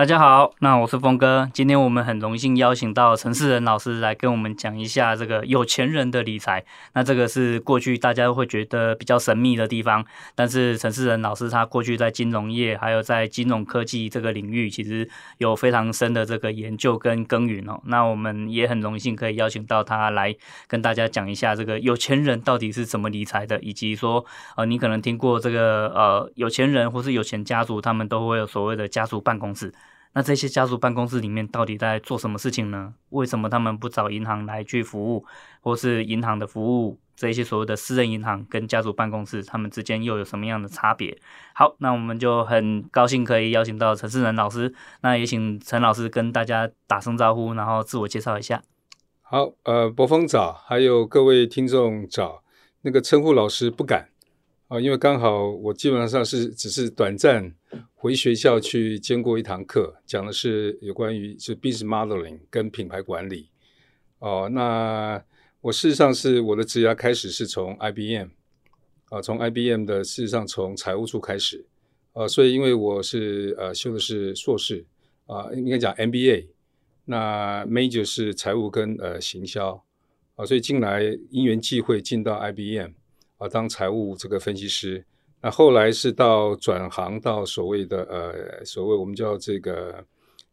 大家好，那我是峰哥。今天我们很荣幸邀请到陈世仁老师来跟我们讲一下这个有钱人的理财。那这个是过去大家会觉得比较神秘的地方，但是陈世仁老师他过去在金融业还有在金融科技这个领域，其实有非常深的这个研究跟耕耘哦。那我们也很荣幸可以邀请到他来跟大家讲一下这个有钱人到底是怎么理财的，以及说呃，你可能听过这个呃有钱人或是有钱家族，他们都会有所谓的家族办公室。那这些家族办公室里面到底在做什么事情呢？为什么他们不找银行来去服务，或是银行的服务这些所谓的私人银行跟家族办公室，他们之间又有什么样的差别？好，那我们就很高兴可以邀请到陈世仁老师，那也请陈老师跟大家打声招呼，然后自我介绍一下。好，呃，博峰早，还有各位听众早，那个称呼老师不敢。啊，因为刚好我基本上是只是短暂回学校去兼过一堂课，讲的是有关于是 business modeling 跟品牌管理。哦，那我事实上是我的职涯开始是从 IBM，啊，从 IBM 的事实上从财务处开始，啊，所以因为我是呃修的是硕士，啊，应该讲 MBA，那 major 是财务跟呃行销，啊，所以进来因缘际会进到 IBM。啊，当财务这个分析师，那后来是到转行到所谓的呃，所谓我们叫这个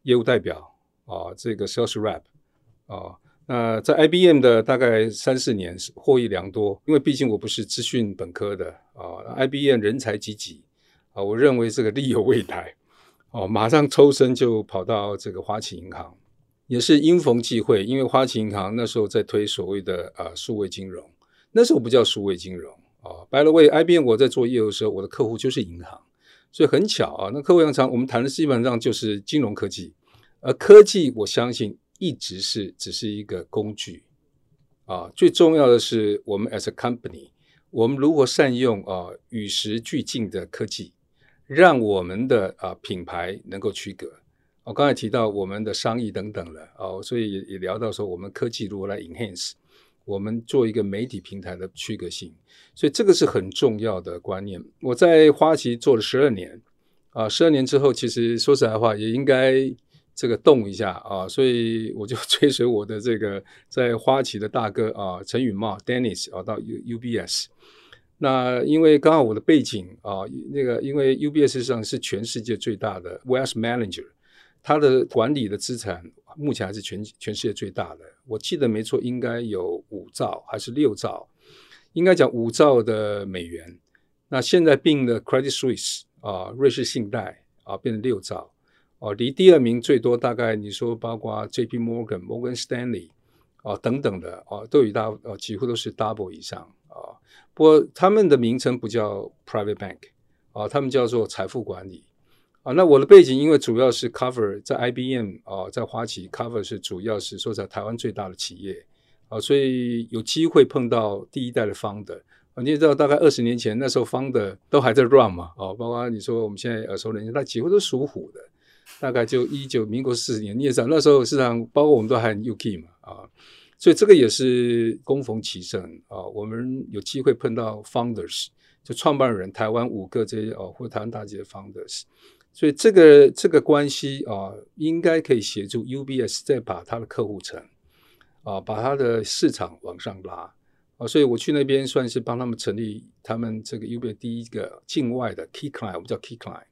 业务代表啊，这个 sales rep 啊，那在 IBM 的大概三四年是获益良多，因为毕竟我不是资讯本科的啊，IBM 人才济济啊，我认为这个力有未来哦，马上抽身就跑到这个花旗银行，也是因逢际会，因为花旗银行那时候在推所谓的呃数位金融。那时候不叫数位金融啊，By the way，IBM 我在做业务的时候，我的客户就是银行，所以很巧啊。那客户常常我们谈的基本上就是金融科技，而科技我相信一直是只是一个工具啊，最重要的是我们 as a company，我们如何善用啊与时俱进的科技，让我们的啊品牌能够区隔。我刚才提到我们的商议等等了啊，所以也也聊到说我们科技如何来 enhance。我们做一个媒体平台的区隔性，所以这个是很重要的观念。我在花旗做了十二年，啊，十二年之后，其实说实在话，也应该这个动一下啊，所以我就 追随我的这个在花旗的大哥啊，陈允茂 Dennis 啊，到 U UBS。那因为刚好我的背景啊，那个因为 UBS 上是全世界最大的 Wealth Manager，它的管理的资产。目前还是全全世界最大的，我记得没错，应该有五兆还是六兆，应该讲五兆的美元。那现在并的 Credit Suisse 啊，瑞士信贷啊，变成六兆哦，离第二名最多大概你说包括 J.P. Morgan、Morgan Stanley 啊等等的啊，都有大呃几乎都是 double 以上啊。不过他们的名称不叫 Private Bank 啊，他们叫做财富管理。啊，那我的背景因为主要是 cover 在 IBM 啊，在花旗 cover 是主要是说在台湾最大的企业啊，所以有机会碰到第一代的 founder 啊，你也知道大概二十年前那时候 founder 都还在 run 嘛，啊，包括你说我们现在耳熟能详，那几乎都属虎的，大概就一九民国四十年，你也知道那时候市场包括我们都还很 UK 嘛，啊，所以这个也是恭逢其盛啊，我们有机会碰到 founders 就创办人台湾五个这些哦，或台湾大级的 founders。所以这个这个关系啊，应该可以协助 UBS 再把它的客户层啊，把它的市场往上拉啊。所以我去那边算是帮他们成立他们这个 UBS 第一个境外的 Key Client，我们叫 Key Client。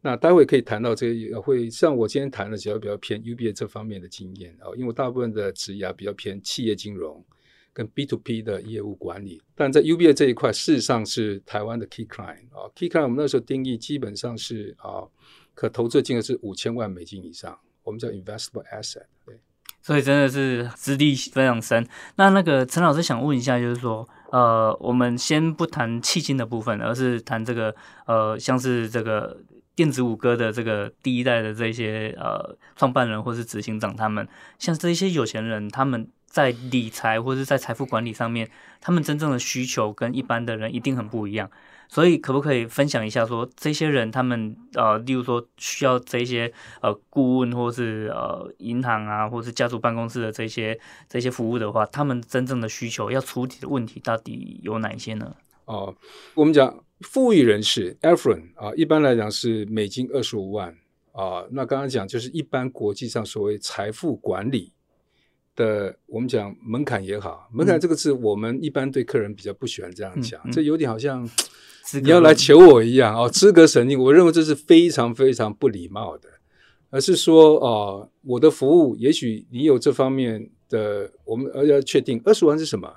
那待会可以谈到这个，会像我今天谈的，只要比较偏 UBS 这方面的经验啊，因为我大部分的职业比较偏企业金融。跟 B to B 的业务管理，但在 UBS 这一块，事实上是台湾的 Key Client 啊，Key Client 我们那时候定义基本上是啊，可投资金额是五千万美金以上，我们叫 Investable Asset。对，所以真的是资历非常深。那那个陈老师想问一下，就是说，呃，我们先不谈企金的部分，而是谈这个呃，像是这个。电子五哥的这个第一代的这些呃创办人或是执行长，他们像这些有钱人，他们在理财或者在财富管理上面，他们真正的需求跟一般的人一定很不一样。所以可不可以分享一下说，这些人他们呃，例如说需要这些呃顾问或是呃银行啊，或是家族办公室的这些这些服务的话，他们真正的需求要处理的问题到底有哪些呢？哦，我们讲富裕人士 affluent 啊，一般来讲是美金二十五万啊。那刚刚讲就是一般国际上所谓财富管理的，我们讲门槛也好，门槛这个字我们一般对客人比较不喜欢这样讲，这有点好像。你要来求我一样哦，资格审定，我认为这是非常非常不礼貌的，而是说哦，我的服务也许你有这方面的，我们而要确定二十万是什么，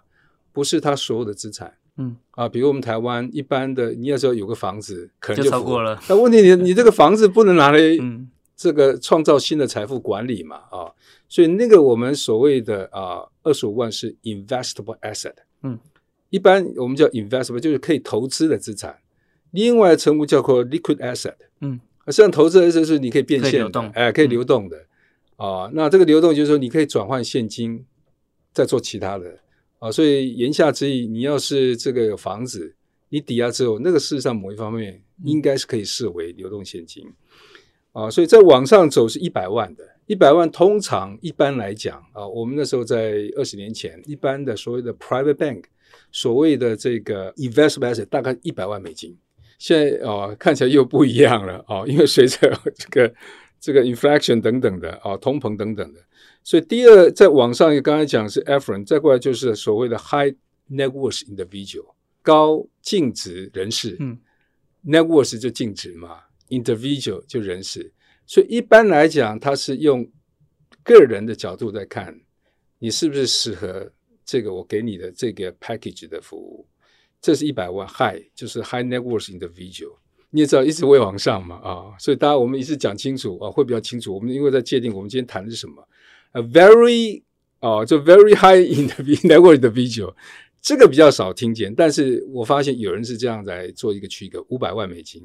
不是他所有的资产，嗯。啊，比如我们台湾一般的，你要知道有个房子可能就，就超过了，那问题你你这个房子不能拿来这个创造新的财富管理嘛啊，所以那个我们所谓的啊二十五万是 investable asset，嗯。一般我们叫 investable，就是可以投资的资产。另外称呼叫做 liquid asset，嗯，实际上投资的意思是你可以变现的，哎，可以流动的啊、嗯呃。那这个流动就是说你可以转换现金，再做其他的啊、呃。所以言下之意，你要是这个有房子，你抵押之后，那个事实上某一方面应该是可以视为流动现金啊、呃。所以在往上走是一百万的，一百万通常一般来讲啊、呃，我们那时候在二十年前，一般的所谓的 private bank。所谓的这个 investment asset 大概一百万美金，现在哦看起来又不一样了哦，因为随着这个这个 inflation 等等的哦，通膨等等的，所以第二在网上，刚才讲是 affluent，再过来就是所谓的 high net worth individual 高净值人士，嗯，net worth 就净值嘛，individual 就人士，所以一般来讲，他是用个人的角度在看你是不是适合。这个我给你的这个 package 的服务，这是一百万 high，就是 high net worth individual。你也知道一直会往上嘛啊，所以大家我们一直讲清楚啊，会比较清楚。我们因为在界定我们今天谈的是什么，a very 啊，就 very high in the net worth individual，这个比较少听见，但是我发现有人是这样来做一个区隔，五百万美金，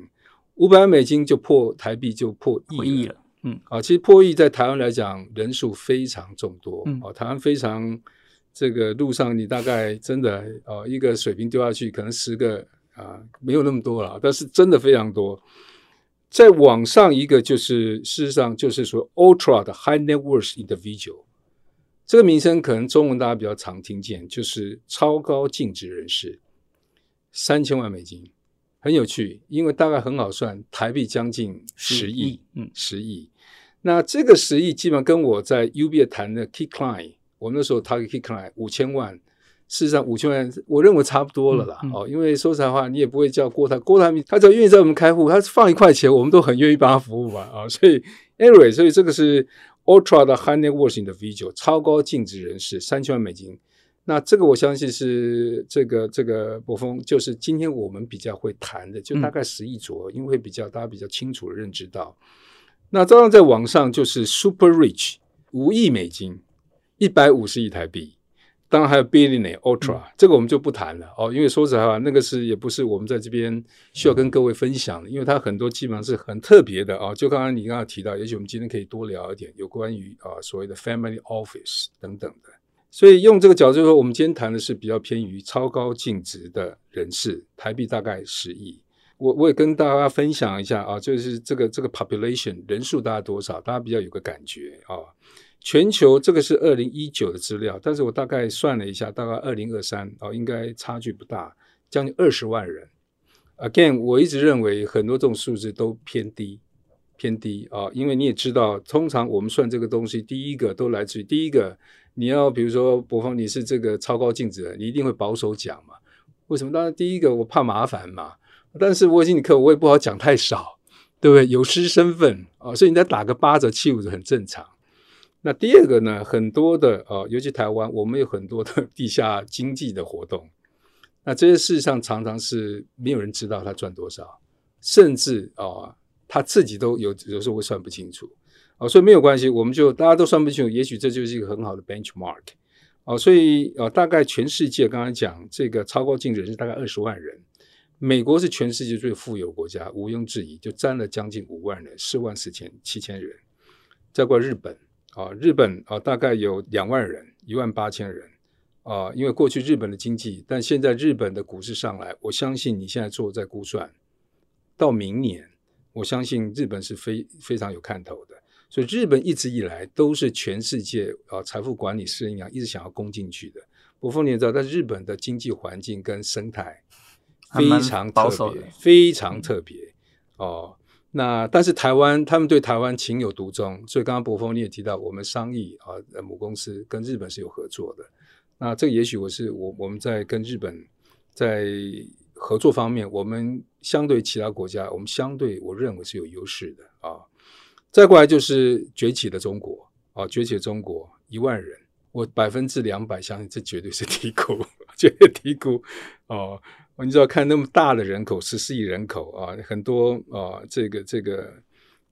五百万美金就破台币就破亿了，嗯啊，其实破亿在台湾来讲人数非常众多，嗯啊，台湾非常。这个路上，你大概真的啊，一个水平丢下去，可能十个啊，没有那么多了，但是真的非常多。再往上一个，就是事实上就是说，ultra 的 high net worth individual，这个名称可能中文大家比较常听见，就是超高净值人士，三千万美金，很有趣，因为大概很好算，台币将近十亿，嗯，十亿。那这个十亿基本上跟我在 UBA 谈的 key client。我们那时候 target client 五千万，事实上五千万我认为差不多了啦。嗯嗯、哦，因为说实在话，你也不会叫郭台郭台铭，他只要愿意在我们开户，他放一块钱，我们都很愿意帮他服务嘛。啊、哦，所以 anyway，所以这个是 ultra 的 high net worth individual 超高净值人士，三千万美金。那这个我相信是这个这个博峰，就是今天我们比较会谈的，就大概十亿左右，嗯、因为会比较大家比较清楚的认知到。那照样在网上就是 super rich 五亿美金。一百五十亿台币，当然还有 billionaire ultra，、嗯、这个我们就不谈了哦，因为说实话，那个是也不是我们在这边需要跟各位分享的，因为它很多基本上是很特别的哦。就刚刚你刚刚提到，也许我们今天可以多聊一点有关于啊所谓的 family office 等等的。所以用这个角度说，我们今天谈的是比较偏于超高净值的人士，台币大概十亿。我我也跟大家分享一下啊，就是这个这个 population 人数大概多少，大家比较有个感觉啊。全球这个是二零一九的资料，但是我大概算了一下，大概二零二三哦，应该差距不大，将近二十万人。Again，我一直认为很多这种数字都偏低，偏低啊、因为你也知道，通常我们算这个东西，第一个都来自于第一个，你要比如说柏锋，你是这个超高净值的，你一定会保守讲嘛？为什么？当然第一个我怕麻烦嘛，但是我已经理课我也不好讲太少，对不对？有失身份啊、哦，所以你再打个八折、七五折很正常。那第二个呢，很多的啊、尤其台湾，我们有很多的 地下经济的活动。那这些事实上常常是没有人知道他赚多少，甚至啊、他自己都有有时候会算不清楚哦、所以没有关系，我们就大家都算不清楚，也许这就是一个很好的 benchmark 哦、所以、呃，大概全世界刚才讲这个超高净值是大概二十万人，美国是全世界最富有国家，毋庸置疑，就占了将近五万人，四万四千七千人。再过日本啊，日本啊大概有两万人，一万八千人啊。因为过去日本的经济，但现在日本的股市上来，我相信你现在做在估算，到明年，我相信日本是非非常有看头的。所以日本一直以来都是全世界啊财富管理师一样，一直想要攻进去的。伯峰，你也知道，在日本的经济环境跟生态。非常特别，非常特别哦。那但是台湾，他们对台湾情有独钟，所以刚刚伯峰你也提到，我们商议啊，母公司跟日本是有合作的。那这个也许我是我我们在跟日本在合作方面，我们相对其他国家，我们相对我认为是有优势的啊。再过来就是崛起的中国啊，崛起的中国一万人，我百分之两百相信这绝对是低估，绝对低估哦。你知道看那么大的人口，十四亿人口啊，很多啊，这个这个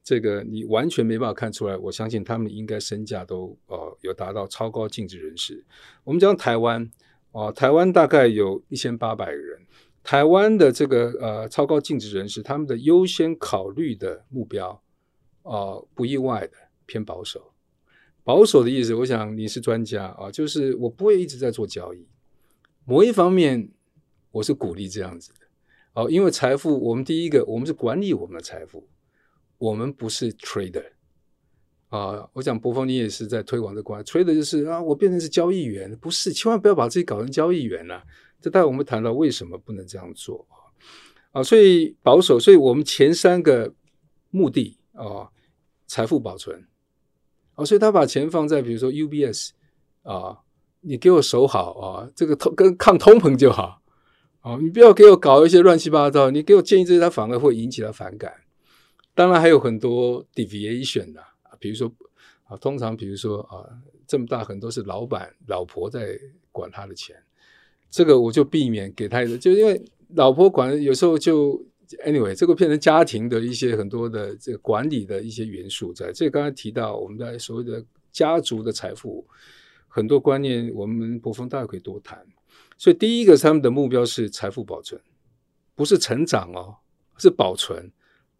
这个，你完全没办法看出来。我相信他们应该身价都啊有达到超高净值人士。我们讲台湾啊，台湾大概有一千八百人。台湾的这个呃超高净值人士，他们的优先考虑的目标啊，不意外的偏保守。保守的意思，我想你是专家啊，就是我不会一直在做交易。某一方面。我是鼓励这样子的，哦，因为财富，我们第一个，我们是管理我们的财富，我们不是 trader 啊。我想伯峰你也是在推广这个观，trader 就是啊，我变成是交易员，不是，千万不要把自己搞成交易员了啊。这待我们谈到为什么不能这样做啊啊，所以保守，所以我们前三个目的啊，财富保存，哦，所以他把钱放在比如说 UBS 啊，你给我守好啊，这个通跟抗通膨就好。哦，你不要给我搞一些乱七八糟，你给我建议这些，他反而会引起他反感。当然还有很多 deviation 的，比如说啊，通常比如说啊，这么大很多是老板老婆在管他的钱，这个我就避免给他一个，就因为老婆管有时候就 anyway，这个变成家庭的一些很多的这个管理的一些元素在。这刚才提到我们在所谓的家族的财富，很多观念，我们博峰大概可以多谈。所以第一个，他们的目标是财富保存，不是成长哦，是保存。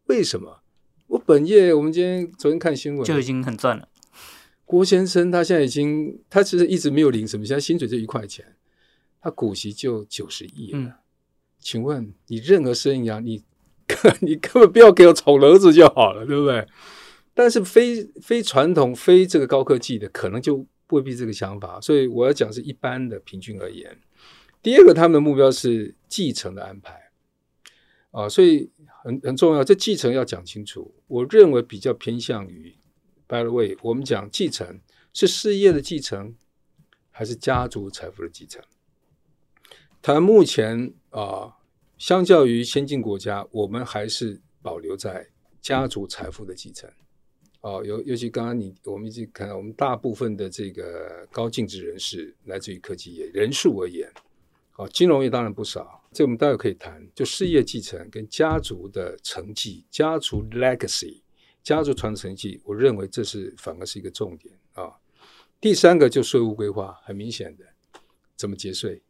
为什么？我本业，我们今天昨天看新闻，就已经很赚了。郭先生他现在已经，他其实一直没有领什么，现在薪水就一块钱，他股息就九十亿了。嗯、请问你任何生意啊，你 你根本不要给我宠儿子就好了，对不对？但是非非传统、非这个高科技的，可能就未必这个想法。所以我要讲是一般的平均而言。第二个，他们的目标是继承的安排，啊，所以很很重要。这继承要讲清楚。我认为比较偏向于，by the way，我们讲继承是事业的继承，还是家族财富的继承？谈目前啊，相较于先进国家，我们还是保留在家族财富的继承。哦，尤尤其刚刚你我们已经看到，我们大部分的这个高净值人士来自于科技业，人数而言。好，金融业当然不少，这我们待会可以谈。就事业继承跟家族的成绩、家族 legacy、家族传承继，我认为这是反而是一个重点啊。第三个就税务规划，很明显的，怎么节税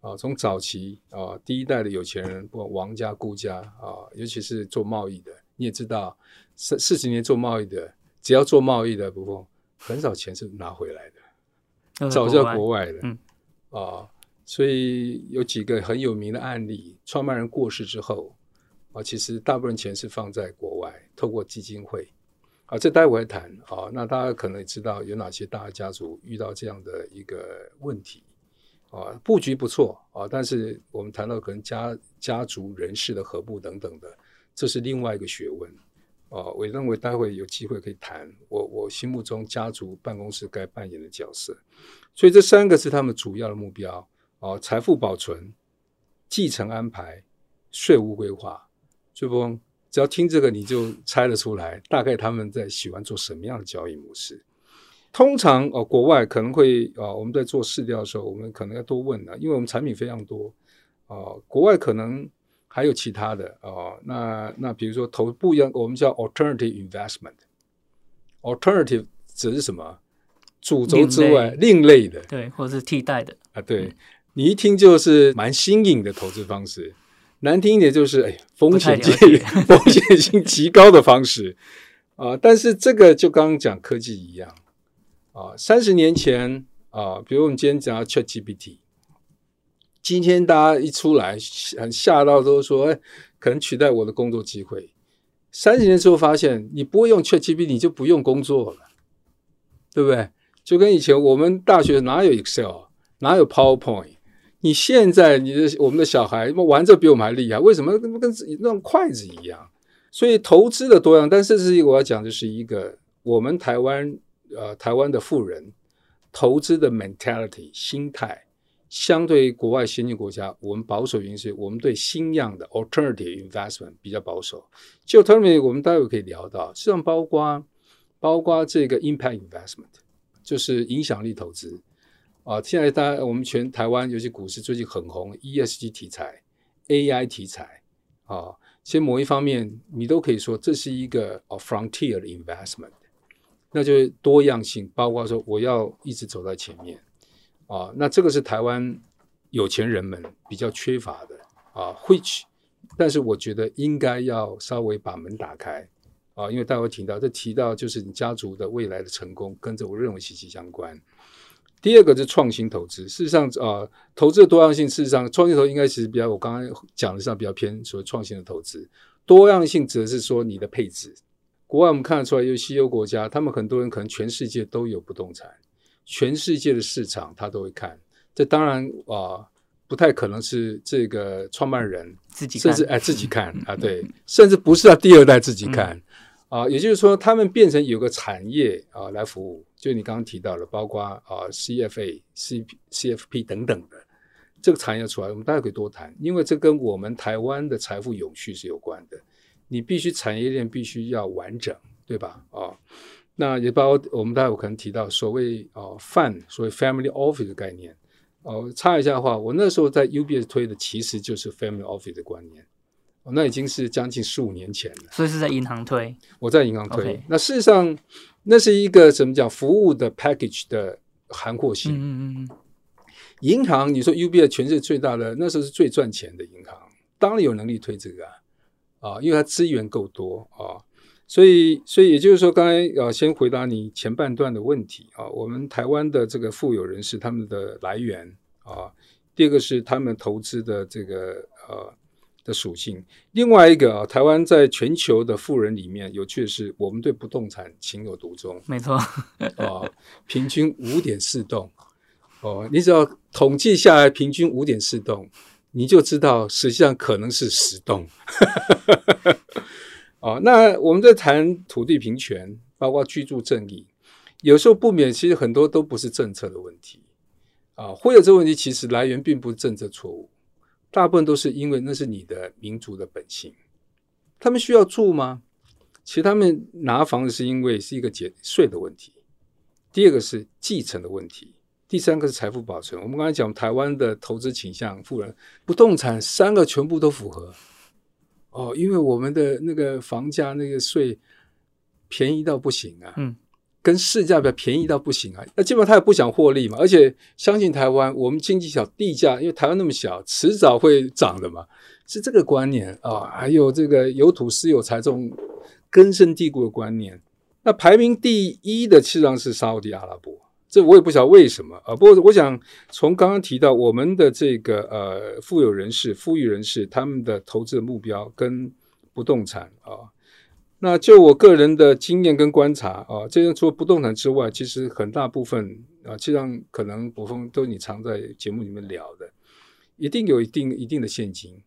啊？从早期啊，第一代的有钱人，不管王家、顾家啊，尤其是做贸易的，你也知道，四四十年做贸易的，只要做贸易的，不过很少钱是拿回来的，早就在国外的，嗯啊。所以有几个很有名的案例，创办人过世之后，啊，其实大部分钱是放在国外，透过基金会，啊，这待会会谈啊。那大家可能也知道有哪些大家族遇到这样的一个问题，啊，布局不错啊，但是我们谈到可能家家族人士的合部等等的，这是另外一个学问，啊，我认为待会有机会可以谈我我心目中家族办公室该扮演的角色。所以这三个是他们主要的目标。哦，财富保存、继承安排、税务规划，所以说只要听这个，你就猜得出来，大概他们在喜欢做什么样的交易模式。通常哦，国外可能会呃，我们在做市调的时候，我们可能要多问了，因为我们产品非常多呃，国外可能还有其他的哦。那那比如说投不一样，我们叫 alternative investment。alternative 指的是什么？主轴之外，另类，的，对，或者是替代的啊，对。你一听就是蛮新颖的投资方式，难听一点就是哎，风险 风险性极高的方式啊。但是这个就刚刚讲科技一样啊，三十年前啊，比如我们今天讲到 ChatGPT，今天大家一出来很吓到，都说哎，可能取代我的工作机会。三十年之后发现，你不会用 ChatGPT，你就不用工作了，对不对？就跟以前我们大学哪有 Excel，哪有 PowerPoint？你现在你的我们的小孩玩这比我们还厉害，为什么跟跟那种筷子一样？所以投资的多样，但是这是我要讲的是一个我们台湾呃台湾的富人投资的 mentality 心态，相对于国外先进国家，我们保守原因是我们对新样的 alternative investment 比较保守。就特别我们待会可以聊到，实际上包括包括这个 impact investment，就是影响力投资。啊，现在大家我们全台湾，尤其股市最近很红，ESG 题材、AI 题材啊，其实某一方面你都可以说这是一个 frontier 的 investment，那就是多样性，包括说我要一直走在前面啊，那这个是台湾有钱人们比较缺乏的啊，which，但是我觉得应该要稍微把门打开啊，因为待会提到这提到就是你家族的未来的成功，跟着我认为息息相关。第二个是创新投资，事实上啊、投资的多样性，事实上创新投应该其实比较，我刚刚讲的上比较偏所谓创新的投资。多样性指的是说你的配置。国外我们看得出来，有西欧国家，他们很多人可能全世界都有不动产，全世界的市场他都会看。这当然啊、呃，不太可能是这个创办人自己看，甚至哎自己看啊，对，甚至不是他第二代自己看。嗯啊，也就是说，他们变成有个产业啊来服务，就你刚刚提到的，包括啊 CFA、C、CFP 等等的这个产业出来，我们大家可以多谈，因为这跟我们台湾的财富永续是有关的。你必须产业链必须要完整，对吧？啊，那也包括我们待会可能提到所谓哦 Fund，所谓 Family Office 的概念。哦、啊，插一下的话，我那时候在 UBS 推的其实就是 Family Office 的观念。那已经是将近十五年前了，所以是在银行推。我在银行推。Okay. 那事实上，那是一个怎么讲服务的 package 的涵括性。嗯嗯嗯。银行，你说 UBS 全世界最大的，那时候是最赚钱的银行，当然有能力推这个啊，啊，因为它资源够多啊。所以，所以也就是说，刚才啊，先回答你前半段的问题啊，我们台湾的这个富有人士他们的来源啊，第二个是他们投资的这个呃。的属性，另外一个啊，台湾在全球的富人里面，有趣的是，我们对不动产情有独钟。没错，啊，平均五点四栋，哦，你只要统计下来，平均五点四栋，你就知道实际上可能是十栋。哦，那我们在谈土地平权，包括居住正义，有时候不免其实很多都不是政策的问题啊，会有这个问题，其实来源并不是政策错误。大部分都是因为那是你的民族的本性，他们需要住吗？其实他们拿房子是因为是一个减税的问题，第二个是继承的问题，第三个是财富保存。我们刚才讲台湾的投资倾向，富人不动产三个全部都符合。哦，因为我们的那个房价那个税便宜到不行啊。嗯。跟市价比便宜到不行啊！那基本上他也不想获利嘛，而且相信台湾，我们经济小，地价因为台湾那么小，迟早会涨的嘛，是这个观念啊、哦。还有这个有土私有财这种根深蒂固的观念。那排名第一的实际上是沙乌地阿拉伯，这我也不晓得为什么啊。不过我想从刚刚提到我们的这个呃富有人士、富裕人士他们的投资的目标跟不动产啊。那就我个人的经验跟观察啊，这样除了不动产之外，其实很大部分啊，实际上可能柏丰都你常在节目里面聊的，一定有一定一定的现金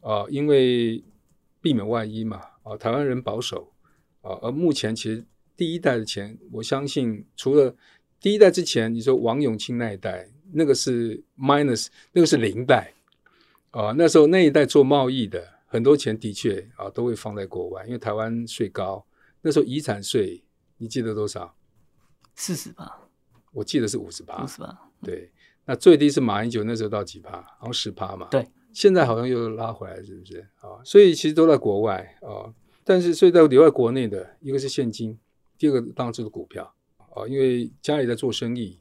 啊，因为避免万一嘛啊，台湾人保守啊，而目前其实第一代的钱，我相信除了第一代之前，你说王永庆那一代，那个是 minus，那个是零代啊，那时候那一代做贸易的。很多钱的确啊都会放在国外，因为台湾税高。那时候遗产税你记得多少？四十吧，我记得是五十八。五十八，对。那最低是马英九那时候到几趴？好像十趴嘛。对。现在好像又拉回来，是不是啊？所以其实都在国外啊。但是所以在留在国内的一个是现金，第二个当然就是股票啊，因为家里在做生意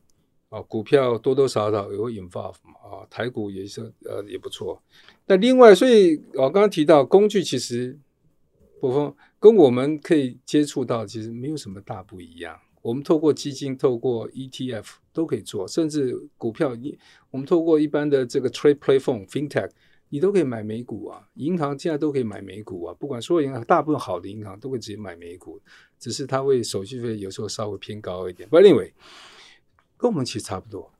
啊，股票多多少少也会引发啊，台股也是呃也不错。那另外，所以我刚刚提到工具，其实波峰跟我们可以接触到，其实没有什么大不一样。我们透过基金、透过 ETF 都可以做，甚至股票，你我们透过一般的这个 Trade Platform、FinTech，你都可以买美股啊。银行现在都可以买美股啊，不管所有银行，大部分好的银行都会直接买美股，只是它会手续费有时候稍微偏高一点。But anyway，跟我们其实差不多，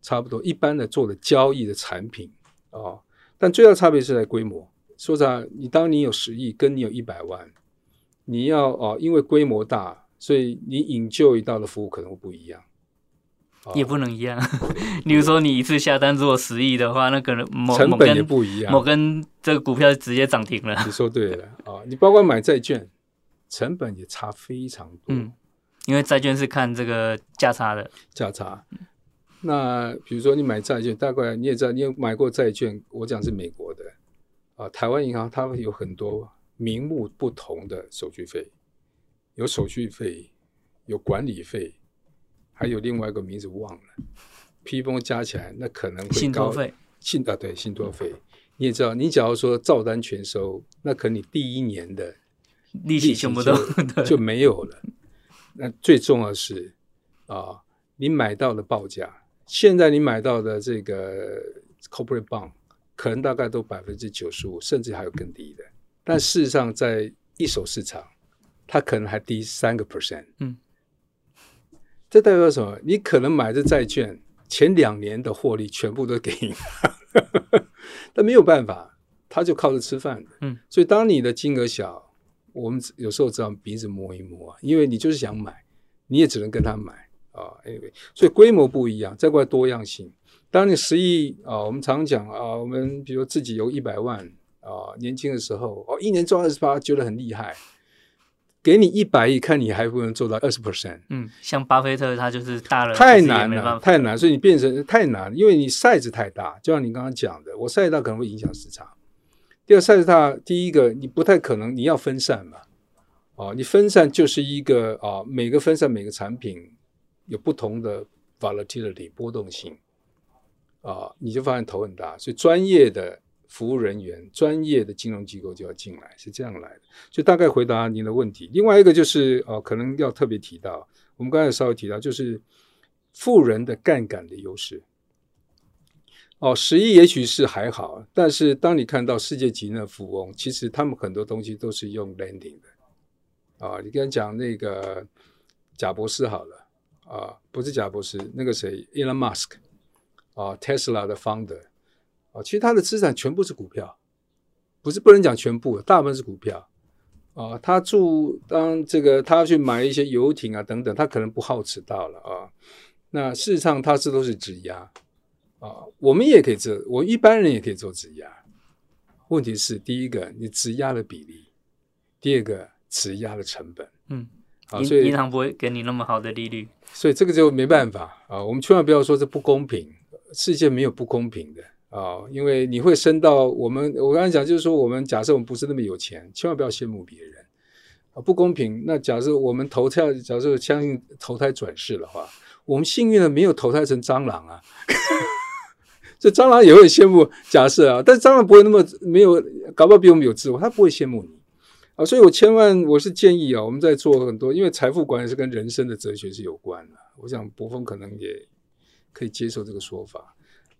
差不多一般的做的交易的产品。哦但最大差别是在规模。说实话，你当你有十亿，跟你有一百万，你要哦，因为规模大，所以你引咎一道的服务可能会不一样，也不能一样。比如说，你一次下单如果十亿的话，那可能某成本也不一样，某跟这个股票直接涨停了。你说对了啊，你包括买债券，成本也差非常多。嗯，因为债券是看这个价差的价差。那比如说你买债券，大概你也知道，你有买过债券。我讲是美国的啊，台湾银行它会有很多名目不同的手续费，有手续费，有管理费，还有另外一个名字忘了，披风加起来那可能会高。信托费，信啊对，信托费。你也知道，你假如说照单全收，那可能你第一年的利息全部都 就没有了。那最重要的是啊，你买到的报价。现在你买到的这个 corporate bond 可能大概都百分之九十五，甚至还有更低的。但事实上，在一手市场，它可能还低三个 percent。嗯，这代表什么？你可能买的债券前两年的获利全部都给你，但没有办法，他就靠着吃饭。嗯，所以当你的金额小，我们有时候只好鼻子摸一摸啊，因为你就是想买，你也只能跟他买。啊，anyway，所以规模不一样，再过来多样性。当你十亿啊，我们常讲啊，我们比如自己有一百万啊，年轻的时候哦，一年赚二十八，觉得很厉害。给你一百亿，看你还不能做到二十 percent。嗯，像巴菲特他就是大了，太难了，太难，所以你变成太难，因为你 size 太大。就像你刚刚讲的，我 size 大可能会影响市场。第二 size 大，第一个你不太可能，你要分散嘛。哦，你分散就是一个啊，每个分散每个产品。有不同的 volatility 波动性啊，你就发现头很大，所以专业的服务人员、专业的金融机构就要进来，是这样来的。就大概回答您的问题。另外一个就是哦、可能要特别提到，我们刚才稍微提到，就是富人的杠杆的优势。哦，十亿也许是还好，但是当你看到世界级的富翁，其实他们很多东西都是用 lending 的啊。你刚才讲那个贾博士好了。啊，不是贾博士，那个谁，Elon Musk，啊，Tesla 的 founder，啊，其实他的资产全部是股票，不是不能讲全部，大部分是股票。啊，他住当这个他去买一些游艇啊等等，他可能不好迟到了啊。那事实上他这都是质押，啊，我们也可以做，我一般人也可以做质押。问题是第一个，你质押的比例；第二个，质押的成本。嗯。啊，所以银行不会给你那么好的利率，所以这个就没办法啊。我们千万不要说这不公平，世界没有不公平的啊。因为你会升到我们，我刚才讲就是说，我们假设我们不是那么有钱，千万不要羡慕别人啊。不公平。那假设我们投胎，假设相信投胎转世的话，我们幸运的没有投胎成蟑螂啊。这蟑螂也会羡慕，假设啊，但是蟑螂不会那么没有，搞不好比我们有智慧，他不会羡慕你。啊，所以我千万我是建议啊，我们在做很多，因为财富管理是跟人生的哲学是有关的。我想博峰可能也可以接受这个说法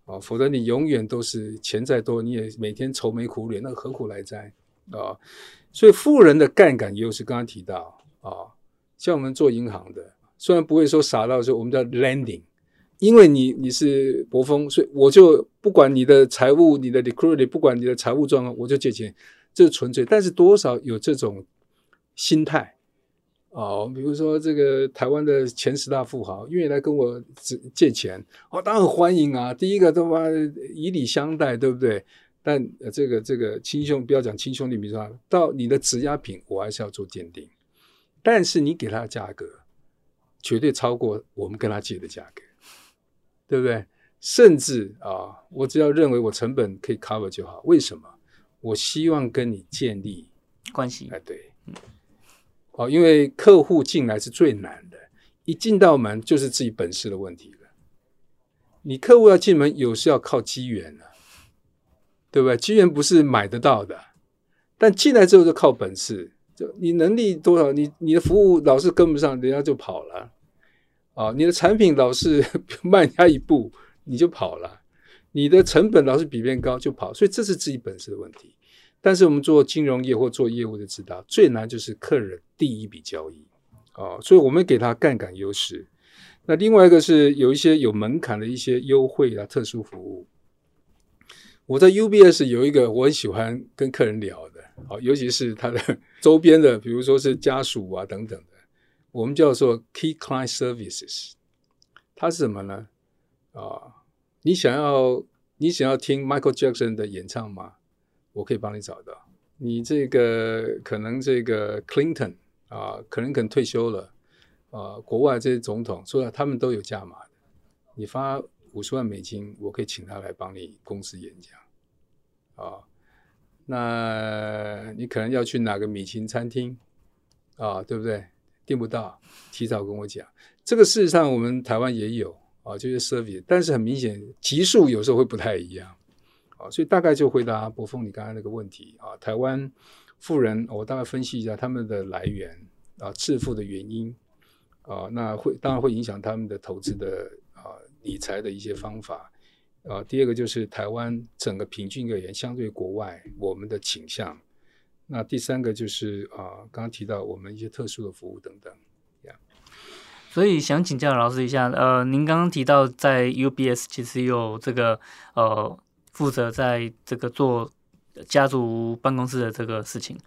啊，否则你永远都是钱再多，你也每天愁眉苦脸，那何苦来哉啊？所以富人的杠杆优势刚刚提到啊，像我们做银行的，虽然不会说傻到说我们叫 lending，因为你你是博峰，所以我就不管你的财务、你的 liquidity，不管你的财务状况，我就借钱。这是纯粹，但是多少有这种心态哦。比如说，这个台湾的前十大富豪愿意来跟我借钱，哦，当然很欢迎啊。第一个，他妈以礼相待，对不对？但这个这个亲兄，不要讲亲兄弟，比如说到你的质押品，我还是要做鉴定。但是你给他的价格绝对超过我们跟他借的价格，对不对？甚至啊，我只要认为我成本可以 cover 就好。为什么？我希望跟你建立关系，哎，对，哦，因为客户进来是最难的，一进到门就是自己本事的问题了，你客户要进门，有时要靠机缘的，对不对？机缘不是买得到的，但进来之后就靠本事。就你能力多少，你你的服务老是跟不上，人家就跑了。啊，你的产品老是 慢人家一步，你就跑了。你的成本老是比别人高，就跑。所以这是自己本事的问题。但是我们做金融业或做业务的知道，最难就是客人第一笔交易。啊，所以我们给他杠杆优势。那另外一个是有一些有门槛的一些优惠啊、特殊服务。我在 UBS 有一个我很喜欢跟客人聊的，啊，尤其是他的 周边的，比如说是家属啊等等的，我们叫做 Key Client Services。它是什么呢？啊，你想要你想要听 Michael Jackson 的演唱吗？我可以帮你找到。你这个可能这个 Clinton 啊，可能可能退休了。啊，国外这些总统说了，他们都有价码的。你发五十万美金，我可以请他来帮你公司演讲。啊，那你可能要去哪个米其林餐厅啊，对不对？订不到，提早跟我讲。这个事实上我们台湾也有啊，就是 service，但是很明显级数有时候会不太一样。啊，所以大概就回答柏锋你刚才那个问题啊，台湾富人，我大概分析一下他们的来源啊，致富的原因。啊，那会当然会影响他们的投资的啊理财的一些方法啊。第二个就是台湾整个平均而言，相对国外我们的倾向。那第三个就是啊，刚刚提到我们一些特殊的服务等等。所以想请教老师一下，呃，您刚刚提到在 UBS 其实有这个呃负责在这个做家族办公室的这个事情。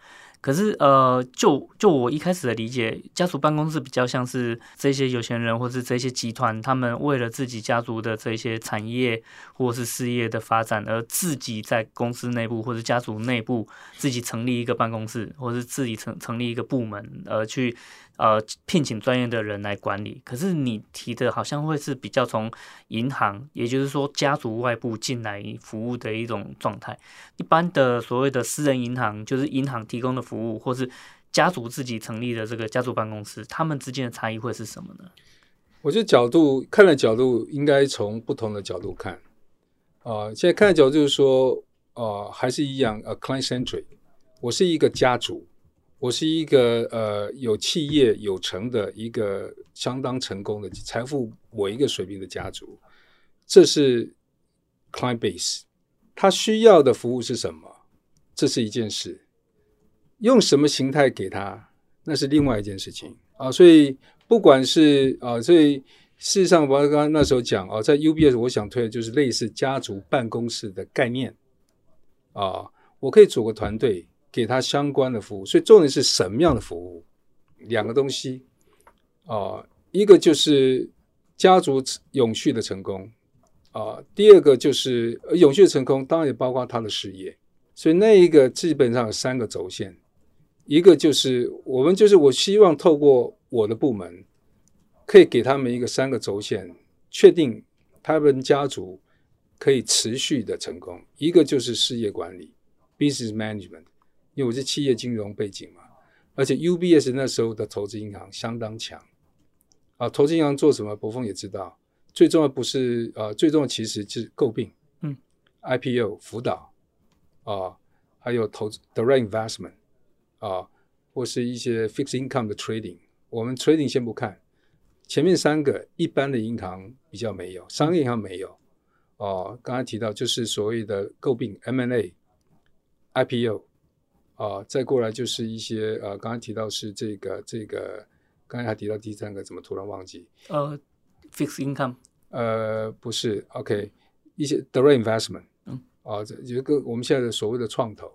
可是，呃，就就我一开始的理解，家族办公室比较像是这些有钱人或是这些集团，他们为了自己家族的这些产业或是事业的发展，而自己在公司内部或者家族内部自己成立一个办公室，或是自己成成立一个部门，而去。呃，聘请专业的人来管理，可是你提的好像会是比较从银行，也就是说家族外部进来服务的一种状态。一般的所谓的私人银行，就是银行提供的服务，或是家族自己成立的这个家族办公室，他们之间的差异会是什么呢？我觉得角度看的角度应该从不同的角度看。啊、现在看的角度就是说，啊、呃，还是一样，呃，client centric。我是一个家族。我是一个呃有企业有成的一个相当成功的财富我一个水平的家族，这是 client base，他需要的服务是什么？这是一件事，用什么形态给他，那是另外一件事情啊。所以不管是啊，所以事实上我刚刚那时候讲啊，在 UBS 我想推的就是类似家族办公室的概念啊，我可以组个团队。给他相关的服务，所以重点是什么样的服务？两个东西啊、一个就是家族永续的成功啊、第二个就是永续的成功，当然也包括他的事业。所以那一个基本上有三个轴线，一个就是我们就是我希望透过我的部门，可以给他们一个三个轴线，确定他们家族可以持续的成功。一个就是事业管理 （business management）。因为我是企业金融背景嘛，而且 UBS 那时候的投资银行相当强啊。投资银行做什么？博峰也知道，最重要不是啊，最重要其实是诟病，嗯，IPO 辅导啊，还有投资 direct investment 啊，或是一些 fixed income 的 trading。我们 trading 先不看，前面三个一般的银行比较没有，商业银行没有哦。刚才提到就是所谓的诟病 M&A、IPO。啊，再过来就是一些呃，刚刚提到是这个这个，刚才还提到第三个，怎么突然忘记？呃，fixed income，呃，不是，OK，一些 direct investment，嗯，啊，这有一个我们现在的所谓的创投，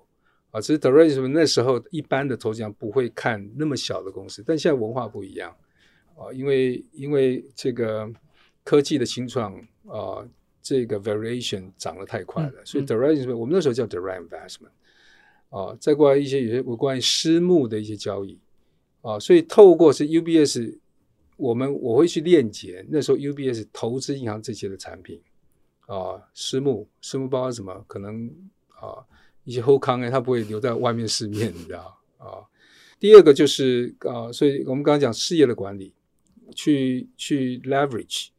啊，其实 direct investment 那时候一般的投资人不会看那么小的公司，但现在文化不一样，啊，因为因为这个科技的新创啊，这个 variation 涨得太快了，嗯、所以 direct investment、嗯、我们那时候叫 direct investment。啊，再过来一些有些有关于私募的一些交易，啊，所以透过是 UBS，我们我会去链接那时候 UBS 投资银行这些的产品，啊，私募私募包括什么？可能啊一些后康哎，它不会留在外面市面，你知道啊。第二个就是啊，所以我们刚刚讲事业的管理，去去 leverage，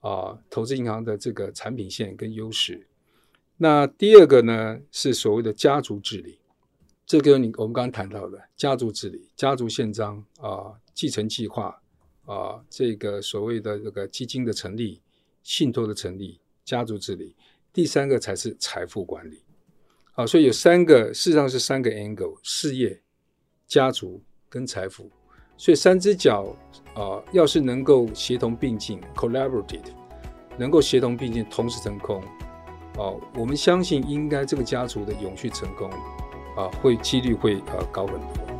啊投资银行的这个产品线跟优势。那第二个呢是所谓的家族治理，这个你我们刚刚谈到的家族治理、家族宪章啊、继承计划啊，这个所谓的这个基金的成立、信托的成立、家族治理。第三个才是财富管理。啊，所以有三个，事实上是三个 angle：事业、家族跟财富。所以三只脚啊，要是能够协同并进 （collaborative），能够协同并进，同时成功，哦，我们相信应该这个家族的永续成功啊，会几率会呃高很多。